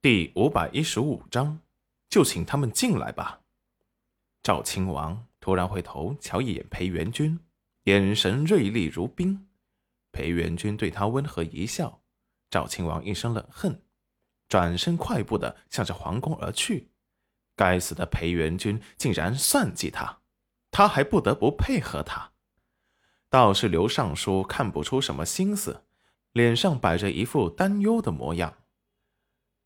第五百一十五章，就请他们进来吧。赵亲王突然回头瞧一眼裴元君，眼神锐利如冰。裴元君对他温和一笑。赵亲王一声冷恨，转身快步的向着皇宫而去。该死的裴元君竟然算计他，他还不得不配合他。倒是刘尚书看不出什么心思，脸上摆着一副担忧的模样。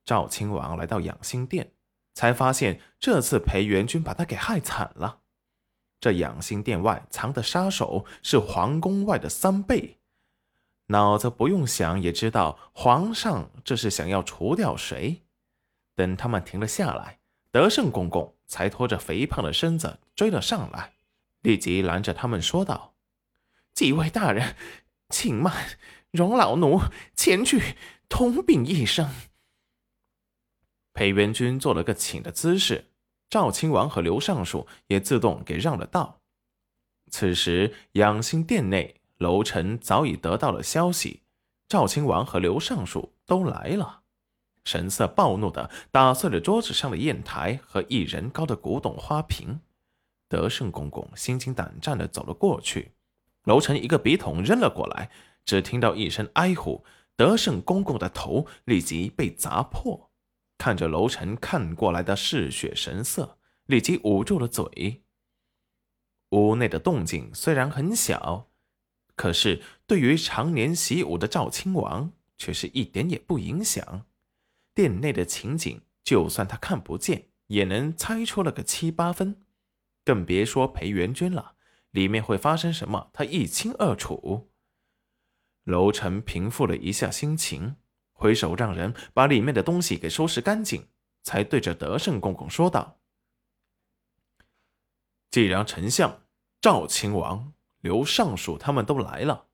赵亲王来到养心殿，才发现这次裴元君把他给害惨了。这养心殿外藏的杀手是皇宫外的三倍，脑子不用想也知道皇上这是想要除掉谁。等他们停了下来，德胜公公才拖着肥胖的身子追了上来，立即拦着他们说道：“几位大人，请慢，容老奴前去通禀一声。”裴元君做了个请的姿势，赵亲王和刘尚书也自动给让了道。此时养心殿内，楼臣早已得到了消息，赵亲王和刘尚书都来了，神色暴怒的打碎了桌子上的砚台和一人高的古董花瓶。德胜公公心惊胆战的走了过去，楼臣一个笔筒扔了过来，只听到一声哀呼，德胜公公的头立即被砸破。看着楼臣看过来的嗜血神色，立即捂住了嘴。屋内的动静虽然很小，可是对于常年习武的赵亲王却是一点也不影响。殿内的情景，就算他看不见，也能猜出了个七八分。更别说裴元君了，里面会发生什么，他一清二楚。楼臣平复了一下心情。挥手让人把里面的东西给收拾干净，才对着德胜公公说道：“既然丞相、赵亲王、刘尚书他们都来了，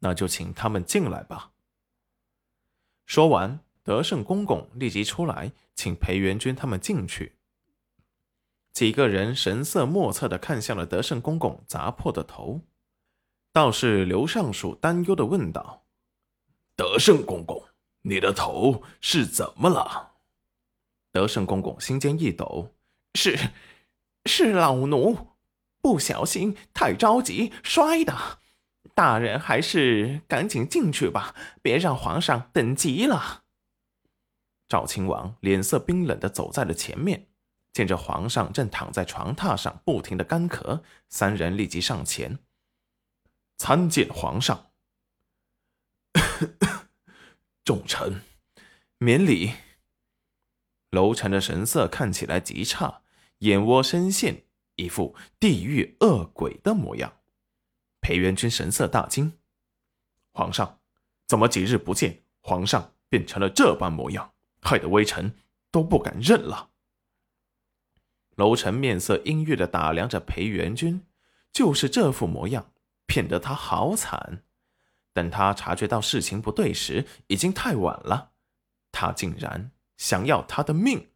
那就请他们进来吧。”说完，德胜公公立即出来，请裴元君他们进去。几个人神色莫测的看向了德胜公公砸破的头，倒是刘尚书担忧的问道：“德胜公公。”你的头是怎么了？德胜公公心尖一抖，是，是老奴不小心太着急摔的。大人还是赶紧进去吧，别让皇上等急了。赵亲王脸色冰冷的走在了前面，见着皇上正躺在床榻上不停的干咳，三人立即上前参见皇上。众臣，免礼。楼臣的神色看起来极差，眼窝深陷，一副地狱恶鬼的模样。裴元君神色大惊：“皇上，怎么几日不见，皇上变成了这般模样，害得微臣都不敢认了。”楼臣面色阴郁的打量着裴元君，就是这副模样，骗得他好惨。等他察觉到事情不对时，已经太晚了。他竟然想要他的命！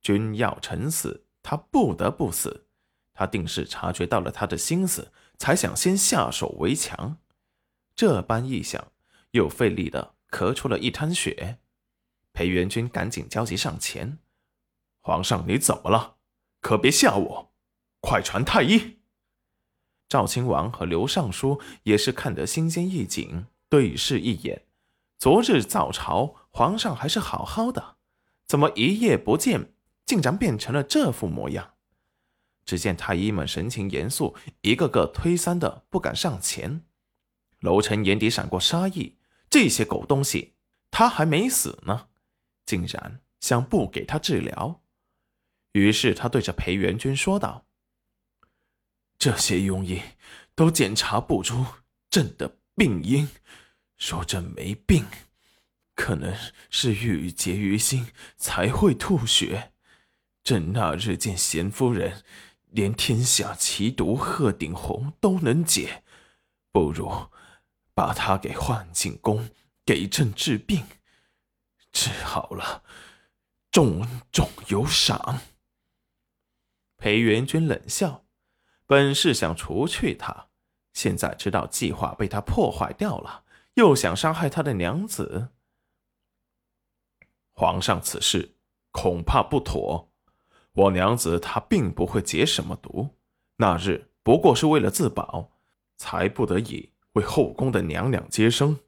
君要臣死，他不得不死。他定是察觉到了他的心思，才想先下手为强。这般一想，又费力的咳出了一滩血。裴元君赶紧焦急上前：“皇上，你怎么了？可别吓我！快传太医！”赵亲王和刘尚书也是看得心间一紧，对视一眼。昨日早朝，皇上还是好好的，怎么一夜不见，竟然变成了这副模样？只见太医们神情严肃，一个个推搡的不敢上前。楼臣眼底闪过杀意，这些狗东西，他还没死呢，竟然想不给他治疗。于是他对着裴元君说道。这些庸医都检查不出朕的病因，说朕没病，可能是郁结于心才会吐血。朕那日见贤夫人，连天下奇毒鹤顶红都能解，不如把她给唤进宫，给朕治病。治好了，重重有赏。裴元君冷笑。本是想除去他，现在知道计划被他破坏掉了，又想杀害他的娘子。皇上此事恐怕不妥。我娘子她并不会解什么毒，那日不过是为了自保，才不得已为后宫的娘娘接生。